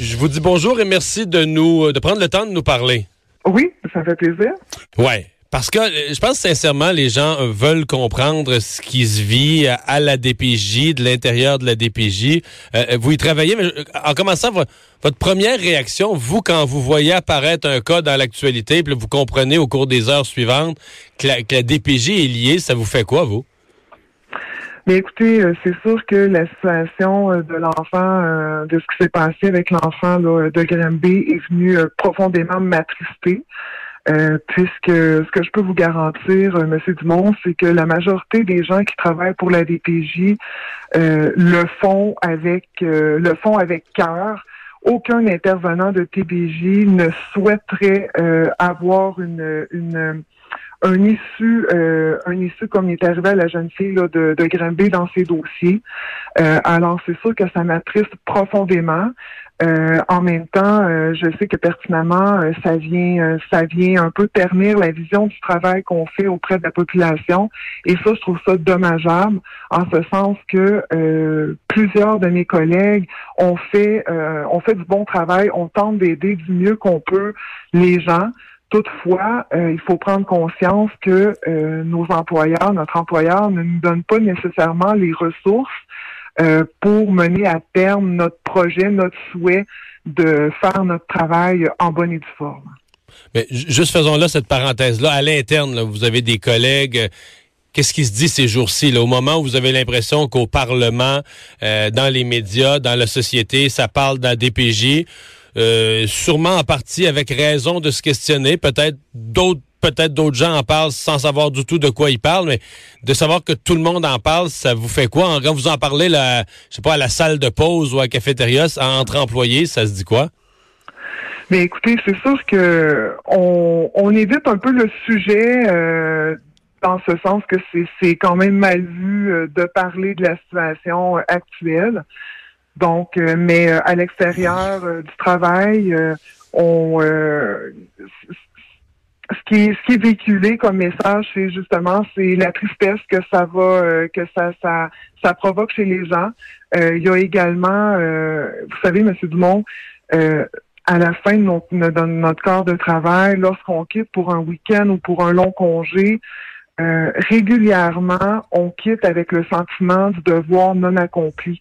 Je vous dis bonjour et merci de nous de prendre le temps de nous parler. Oui, ça fait plaisir. Ouais. Parce que euh, je pense sincèrement, les gens veulent comprendre ce qui se vit à la DPJ, de l'intérieur de la DPJ. Euh, vous y travaillez, mais euh, en commençant, votre première réaction, vous, quand vous voyez apparaître un cas dans l'actualité, puis vous comprenez au cours des heures suivantes que la, que la DPJ est liée, ça vous fait quoi, vous? Mais écoutez, c'est sûr que la situation de l'enfant, de ce qui s'est passé avec l'enfant de Granby est venue profondément m'attrister. Euh, puisque ce que je peux vous garantir, euh, Monsieur Dumont, c'est que la majorité des gens qui travaillent pour la DPJ euh, le font avec le font avec cœur. Aucun intervenant de TBJ ne souhaiterait avoir une, une un issue, euh, un issue comme il est arrivé à la jeune fille là, de, de dans ses dossiers. Euh, alors c'est sûr que ça m'attriste profondément. Euh, en même temps, euh, je sais que pertinemment, ça vient, ça vient un peu ternir la vision du travail qu'on fait auprès de la population. Et ça, je trouve ça dommageable, en ce sens que plusieurs de mes collègues ont fait, ont fait du bon travail, on tente d'aider du mieux qu'on peut les gens. Toutefois, euh, il faut prendre conscience que euh, nos employeurs, notre employeur ne nous donne pas nécessairement les ressources euh, pour mener à terme notre projet, notre souhait de faire notre travail en bonne et due forme. Mais juste faisons là cette parenthèse-là. À l'interne, vous avez des collègues. Qu'est-ce qui se dit ces jours-ci, au moment où vous avez l'impression qu'au Parlement, dans les médias, dans la société, ça parle d'un DPJ, euh, sûrement en partie avec raison de se questionner. Peut-être d'autres peut-être d'autres gens en parlent sans savoir du tout de quoi ils parlent, mais de savoir que tout le monde en parle, ça vous fait quoi? Quand vous en parlez, là, je sais pas, à la salle de pause ou à la cafétéria, entre employés, ça se dit quoi? Mais écoutez, c'est sûr que on, évite un peu le sujet euh, dans ce sens que c'est quand même mal vu euh, de parler de la situation actuelle. Donc, euh, mais euh, à l'extérieur euh, du travail, on ce qui est ce qui est véhiculé comme message, c'est justement c'est la tristesse que ça va que ça ça ça provoque chez les gens. il y a également, vous savez, Monsieur Dumont, à la fin de notre, de notre corps de travail, lorsqu'on quitte pour un week-end ou pour un long congé, régulièrement, on quitte avec le sentiment du devoir non accompli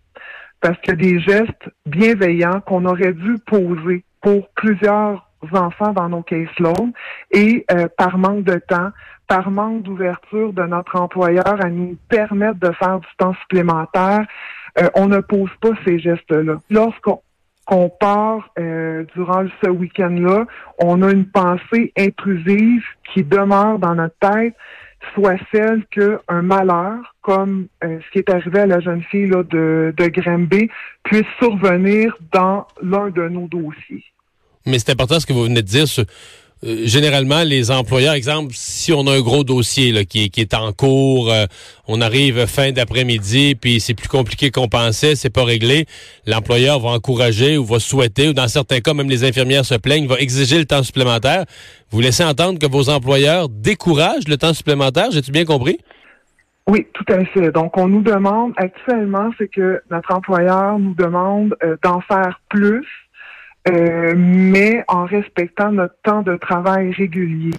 parce qu'il y a des gestes bienveillants qu'on aurait dû poser pour plusieurs enfants dans nos caseloads et euh, par manque de temps, par manque d'ouverture de notre employeur à nous permettre de faire du temps supplémentaire, euh, on ne pose pas ces gestes-là. Lorsqu'on qu'on part euh, durant ce week-end-là, on a une pensée intrusive qui demeure dans notre tête soit celle qu'un malheur, comme euh, ce qui est arrivé à la jeune fille de, de Grimby, puisse survenir dans l'un de nos dossiers. Mais c'est important ce que vous venez de dire. Euh, généralement, les employeurs, exemple, si on a un gros dossier qui, est en cours, euh, on arrive fin d'après-midi, puis c'est plus compliqué qu'on pensait, c'est pas réglé, l'employeur va encourager ou va souhaiter, ou dans certains cas, même les infirmières se plaignent, va exiger le temps supplémentaire. Vous laissez entendre que vos employeurs découragent le temps supplémentaire, j'ai-tu bien compris? Oui, tout à fait. Donc, on nous demande actuellement, c'est que notre employeur nous demande euh, d'en faire plus euh, mais en respectant notre temps de travail régulier.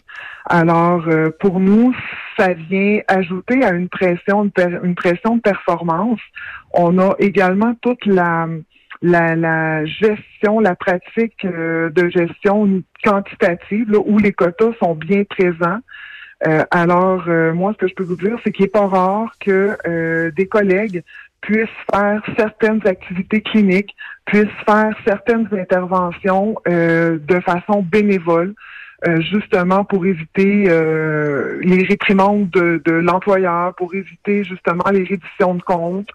Alors, euh, pour nous, ça vient ajouter à une pression, une pression de performance. On a également toute la, la, gestion, la pratique euh, de gestion quantitative, où les quotas sont bien présents. alors, moi, ce que je peux vous dire, c'est qu'il n'est pas rare que des collègues puissent faire certaines activités cliniques, puissent faire certaines interventions euh, de façon bénévole, euh, justement pour éviter euh, les réprimandes de, de l'employeur, pour éviter justement les redditions de comptes.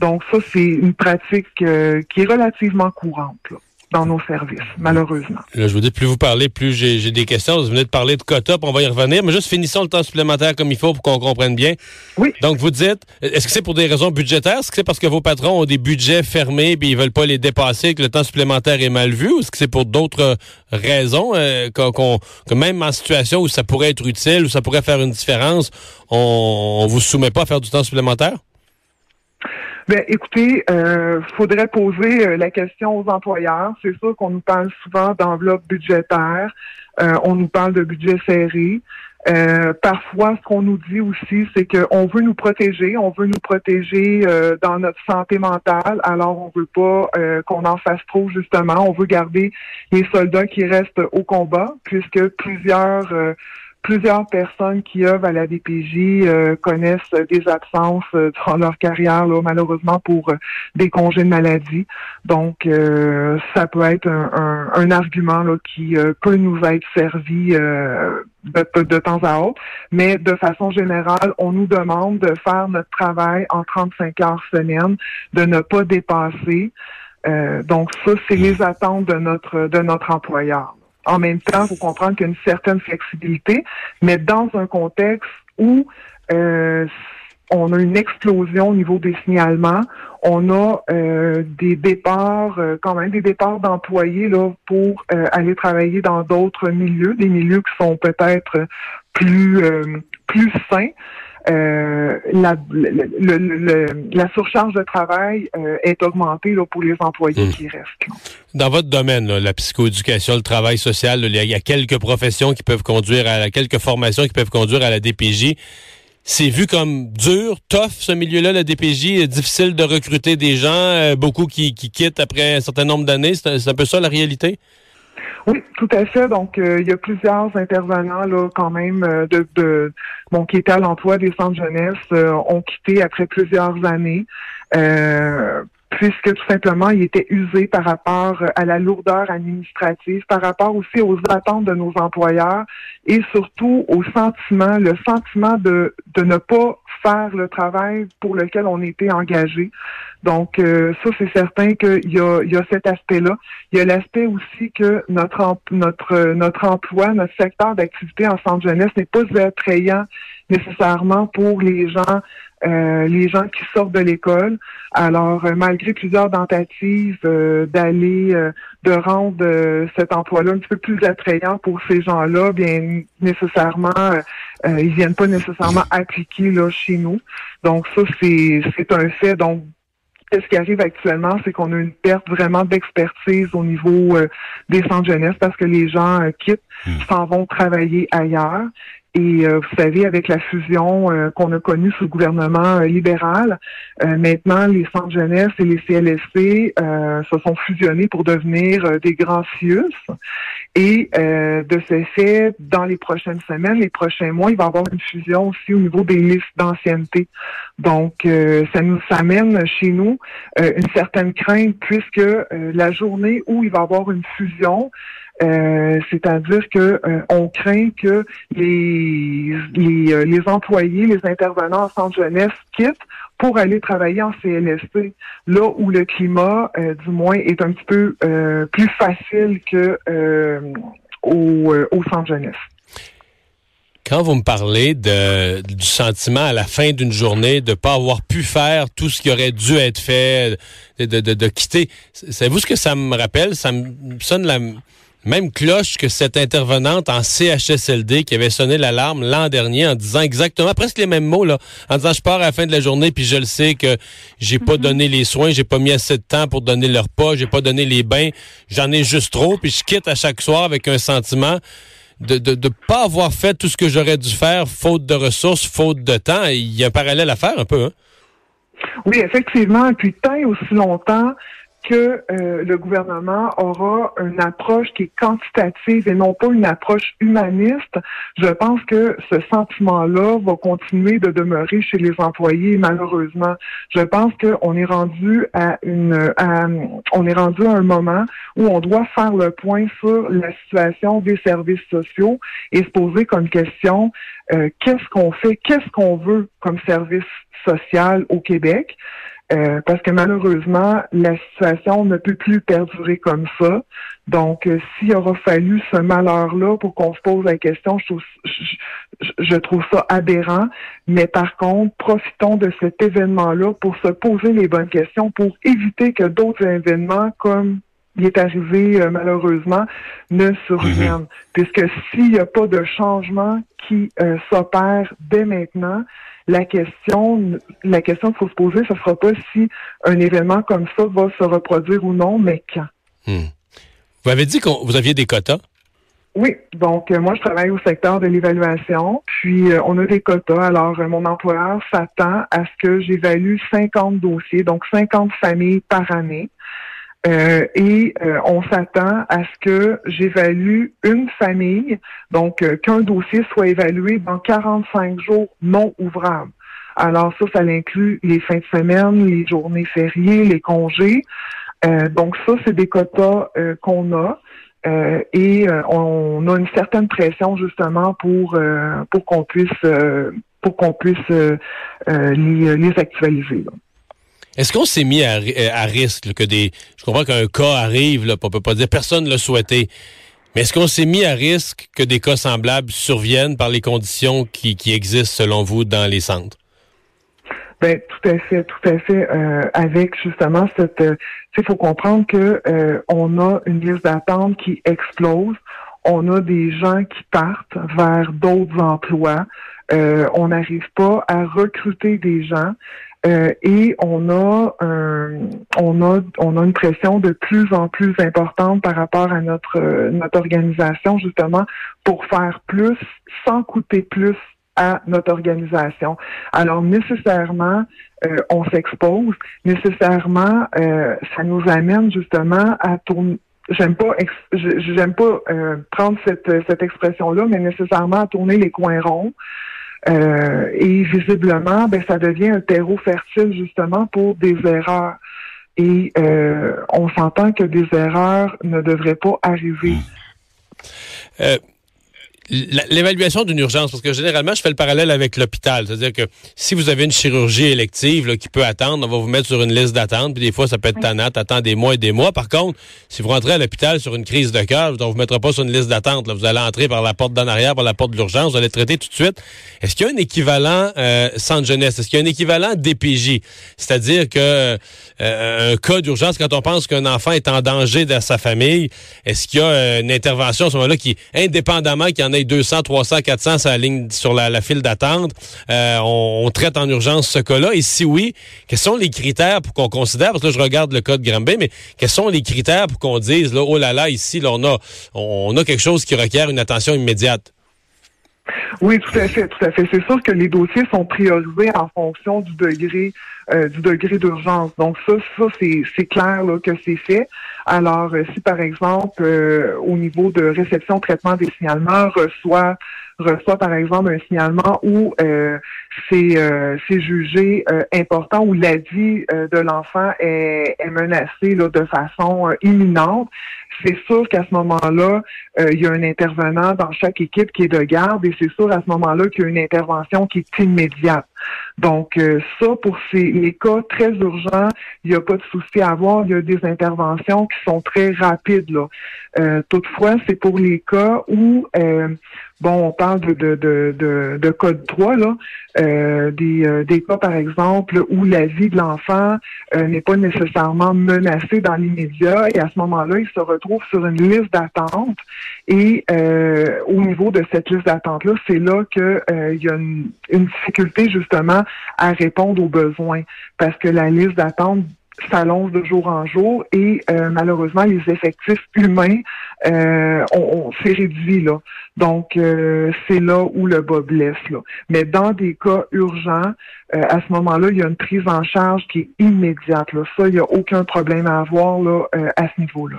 donc ça, c'est une pratique qui est relativement courante. Là dans nos services, malheureusement. Là, je vous dis, plus vous parlez, plus j'ai des questions. Vous venez de parler de quota, on va y revenir, mais juste finissons le temps supplémentaire comme il faut pour qu'on comprenne bien. Oui. Donc, vous dites, est-ce que c'est pour des raisons budgétaires? Est-ce que c'est parce que vos patrons ont des budgets fermés et ils veulent pas les dépasser, que le temps supplémentaire est mal vu? Ou est-ce que c'est pour d'autres raisons, euh, que même en situation où ça pourrait être utile, où ça pourrait faire une différence, on, on vous soumet pas à faire du temps supplémentaire? Ben, écoutez, euh, faudrait poser euh, la question aux employeurs. C'est sûr qu'on nous parle souvent d'enveloppe budgétaire, euh, on nous parle de budget serré. Euh, parfois, ce qu'on nous dit aussi, c'est qu'on veut nous protéger, on veut nous protéger euh, dans notre santé mentale. Alors, on veut pas qu'on en fasse trop justement. On veut garder les soldats qui restent au combat, puisque plusieurs plusieurs personnes qui œuvrent à la DPJ euh, connaissent des absences euh, dans leur carrière, malheureusement pour euh, des congés de maladie. Donc, ça peut être un, argument qui peut nous être servi de, de, temps à autre. Mais de façon générale, on nous demande de faire notre travail en 35 heures semaine, de ne pas dépasser. donc, ça, c'est les attentes de notre de notre employeur. En même temps, il faut comprendre qu'il y a une certaine flexibilité, mais dans un contexte où euh, on a une explosion au niveau des signalements, on a euh, des départs, euh, quand même des départs d'employés là pour aller travailler dans d'autres milieux, des milieux qui sont peut-être plus plus sains. Euh, la, la, surcharge de travail euh, est augmentée là, pour les employés hmm. qui restent. Dans votre domaine, la psychoéducation, le travail social, il y a quelques professions qui peuvent conduire à quelques formations qui peuvent conduire à la DPJ. C'est vu comme dur, tough, ce milieu-là, la DPJ, difficile de recruter des gens, euh, beaucoup qui, qui quittent après un certain nombre d'années? C'est un peu ça la réalité? Oui, tout à fait. Donc, euh, il y a plusieurs intervenants là, quand même euh, de, de bon, qui étaient à l'emploi des centres jeunesse euh, ont quitté après plusieurs années puisque tout simplement, il était usé par rapport à la lourdeur administrative, par rapport aussi aux attentes de nos employeurs et surtout au sentiment, le sentiment de, de ne pas le travail pour lequel on était engagé. Donc, euh, ça, c'est certain qu'il y a, il y a cet aspect-là. Il y a l'aspect aussi que notre, notre, notre emploi, notre secteur d'activité en centre jeunesse n'est pas attrayant nécessairement pour les gens euh, les gens qui sortent de l'école. Alors, euh, malgré plusieurs tentatives euh, d'aller, de rendre cet emploi-là un petit peu plus attrayant pour ces gens-là, bien nécessairement, ils viennent pas nécessairement appliquer là chez nous. Donc, ça, c'est, c'est un fait. Donc, ce qui arrive actuellement, c'est qu'on a une perte vraiment d'expertise au niveau des centres jeunesse parce que les gens quittent, hmm. s'en vont travailler ailleurs. Et euh, vous savez, avec la fusion euh, qu'on a connue sous le gouvernement euh, libéral, maintenant les centres jeunesse et les CLSC se sont fusionnés pour devenir des grands CIUS. Et de ce fait, dans les prochaines semaines, les prochains mois, il va y avoir une fusion aussi au niveau des listes d'ancienneté. Donc, ça nous amène chez nous une certaine crainte puisque la journée où il va y avoir une fusion, euh, c'est-à-dire que euh, on craint que les euh, les, employés, les intervenants en centre jeunesse quittent pour aller travailler en CLSC, là où le climat, du moins, est un petit peu plus facile que au, au centre jeunesse. Quand vous me parlez de, du sentiment à la fin d'une journée de ne pas avoir pu faire tout ce qui aurait dû être fait, de, de, de, quitter, savez-vous ce que ça me rappelle? Ça me sonne la, même cloche que cette intervenante en CHSLD qui avait sonné l'alarme l'an dernier en disant exactement presque les mêmes mots là, en disant je pars à la fin de la journée puis je le sais que j'ai pas mhm. donné les soins, j'ai pas mis assez de temps pour donner leur repas, j'ai pas donné les bains, j'en ai juste trop puis je quitte à chaque soir avec un sentiment de de, de pas avoir fait tout ce que j'aurais dû faire faute de ressources, faute de temps, il y a un parallèle à faire un peu hein? Oui, effectivement, puis tant aussi longtemps que euh, le gouvernement aura une approche qui est quantitative et non pas une approche humaniste, je pense que ce sentiment-là va continuer de demeurer chez les employés, malheureusement. Je pense qu'on est rendu à une on est rendu à un moment où on doit faire le point sur la situation des services sociaux et se poser comme question euh, qu'est-ce qu'on fait, qu'est-ce qu'on veut comme service social au Québec? Euh, parce que malheureusement, la situation ne peut plus perdurer comme ça. Donc, euh, s'il aura fallu ce malheur-là pour qu'on se pose la question, je trouve, je, trouve ça aberrant. Mais par contre, profitons de cet événement-là pour se poser les bonnes questions, pour éviter que d'autres événements comme il est arrivé malheureusement ne survienne. Mhm. Puisque s'il n'y a pas de changement qui s'opère dès maintenant, la question, la question qu'il faut se poser, ce sera pas si un événement comme ça va se reproduire ou non, mais quand. Hmm. Vous avez dit que vous aviez des quotas? Oui, donc euh, moi je travaille au secteur de l'évaluation, puis euh, on a des quotas. Alors euh, mon employeur s'attend à ce que j'évalue 50 dossiers, donc 50 familles par année. Et on s'attend à ce que j'évalue une famille, donc qu'un dossier soit évalué dans 45 jours non ouvrables. Alors ça, ça inclut les fins de semaine, les journées fériées, les congés. donc ça, c'est des quotas qu'on a. Euh, et euh, on a une certaine pression justement pour euh, pour qu'on puisse pour qu'on puisse les, actualiser. Est-ce qu'on s'est mis à, risque que des je comprends qu'un cas arrive là, on peut pas dire personne ne l'a souhaité. Mais est-ce qu'on s'est mis à risque que des cas semblables surviennent par les conditions qui, existent selon vous dans les centres? Ben tout à fait, tout à fait. Euh, avec justement cette, il euh, faut comprendre que euh, on a une liste d'attente qui explose. On a des gens qui partent vers d'autres emplois. on n'arrive pas à recruter des gens. Et on a on a on a une pression de plus en plus importante par rapport à notre notre organisation justement pour faire plus sans coûter plus à notre organisation. Alors nécessairement, euh, on s'expose. Nécessairement, euh, ça nous amène justement à tourner. J'aime pas, j'aime pas euh, prendre cette, cette expression-là, mais nécessairement à tourner les coins ronds. Et visiblement, ben, ça devient un terreau fertile justement pour des erreurs. Et on s'entend que des erreurs ne devraient pas arriver. L'évaluation d'une urgence, parce que généralement, je fais le parallèle avec l'hôpital. C'est-à-dire que si vous avez une chirurgie élective qui peut attendre, on va vous mettre sur une liste d'attente, puis des fois, ça peut être tannant, attendre des mois et des mois. Par contre, si vous rentrez à l'hôpital sur une crise de cœur, on vous mettra pas sur une liste d'attente. Vous allez entrer par la porte d'en arrière, par la porte de l'urgence, vous allez traiter tout de suite. Est-ce qu'il y a un équivalent euh, centre jeunesse? Est-ce qu'il y a un équivalent DPJ? C'est-à-dire que euh, un cas d'urgence, quand on pense qu'un enfant est en danger dans sa famille, est-ce qu'il y a euh, une intervention à ce moment-là qui, indépendamment qu'il y en ait 200, 300, 400 sur la sur la, file d'attente, euh, on, traite en urgence ce cas-là? Et si oui, quels sont les critères pour qu'on considère, parce que là, je regarde le cas de mais quels sont les critères pour qu'on dise, là, oh là là, ici, on a, on a quelque chose qui requiert une attention immédiate? Oui, tout à fait, tout à fait. C'est sûr que les dossiers sont priorisés en fonction du degré euh, du degré d'urgence. Donc ça, ça c'est clair là, que c'est fait. Alors, euh, si par exemple, euh, au niveau de réception traitement des signalements, reçoit reçoit par exemple un signalement où c'est jugé important, où la vie de l'enfant est, est menacée là, de façon imminente, c'est sûr qu'à ce moment-là, euh, il y a un intervenant dans chaque équipe qui est de garde et c'est sûr à ce moment-là qu'il y a une intervention qui est immédiate. Donc euh, ça, pour ces les cas très urgents, il n'y a pas de souci à avoir. Il y a des interventions qui sont très rapides. Là. Euh, toutefois, c'est pour les cas où bon, on parle de, de, de, de, code 3, là, des, des cas, par exemple, où la vie de l'enfant n'est pas nécessairement menacée dans l'immédiat et à ce moment-là, il se retrouve sur une liste d'attente. Et euh, au niveau de cette liste d'attente-là, c'est là qu'il euh, y a une, difficulté justement à répondre aux besoins parce que la liste d'attente s'allonge de jour en jour et euh, malheureusement les effectifs humains euh, on, s'est réduit là. Donc c'est là où le bas blesse là. Mais dans des cas urgents, à ce moment-là, il y a une prise en charge qui est immédiate là. Ça, il n'y a aucun problème à avoir là à ce niveau-là.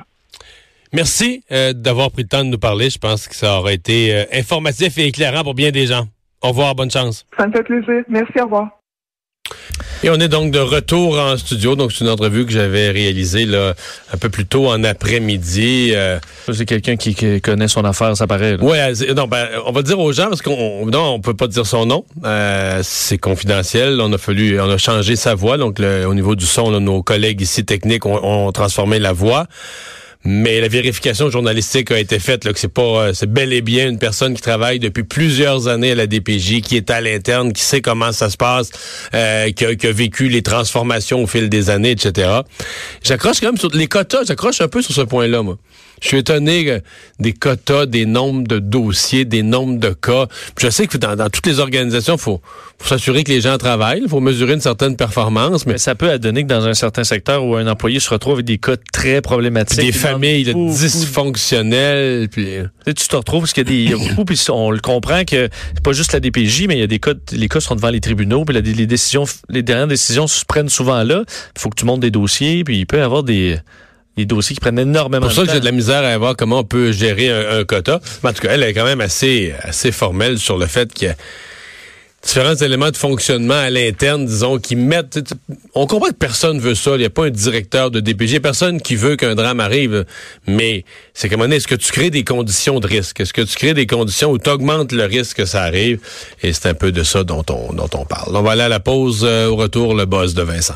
Merci euh, d'avoir pris le temps de nous parler. Je pense que ça aurait été euh, informatif et éclairant pour bien des gens. Au revoir, bonne chance. Ça me fait plaisir. Merci, au revoir. Et on est donc de retour en studio. Donc, c'est une entrevue que j'avais réalisée là, un peu plus tôt en après-midi. Euh, c'est quelqu'un qui, connaît son affaire, ça paraît. Oui, non, ben, on va dire aux gens parce qu'on non, on peut pas dire son nom. c'est confidentiel. On a fallu, on a changé sa voix. Donc, au niveau du son, nos collègues ici techniques ont, ont transformé la voix. Mais la vérification journalistique a été faite, là, que c'est pas, c'est bel et bien une personne qui travaille depuis plusieurs années à la DPJ, qui est à l'interne, qui sait comment ça se passe, euh, qui, a, qui, a, vécu les transformations au fil des années, etc. J'accroche quand même sur les quotas, j'accroche un peu sur ce point-là, moi. Je suis étonné des quotas, des nombres de dossiers, des nombres de cas. Je sais que dans, dans toutes les organisations, il faut, faut s'assurer que les gens travaillent, il faut mesurer une certaine performance. Mais... mais, ça peut donner que dans un certain secteur où un employé se retrouve avec des cas très problématiques. Des familles dysfonctionnelles. Puis... Tu te retrouves parce qu'il y a des beaucoup, puis on le comprend que c'est pas juste la DPJ, mais il y a des cas, les cas sont devant les tribunaux, puis les décisions, les dernières décisions se prennent souvent là. Il faut que tu montes des dossiers, puis il peut y avoir des des dossiers qui prennent énormément de temps. C'est pour ça que j'ai de la misère à voir comment on peut gérer un, un, quota. Mais en tout cas, elle est quand même assez, assez formelle sur le fait qu'il y a différents éléments de fonctionnement à l'interne, disons, qui mettent... On comprend que personne veut ça. Il n'y a pas un directeur de DPG. Il n'y a personne qui veut qu'un drame arrive. Mais c'est comme est-ce que tu crées des conditions de risque? Est-ce que tu crées des conditions où tu augmentes le risque que ça arrive? Et c'est un peu de ça dont on, dont on parle. On va aller à la pause. Euh, au retour, le boss de Vincent.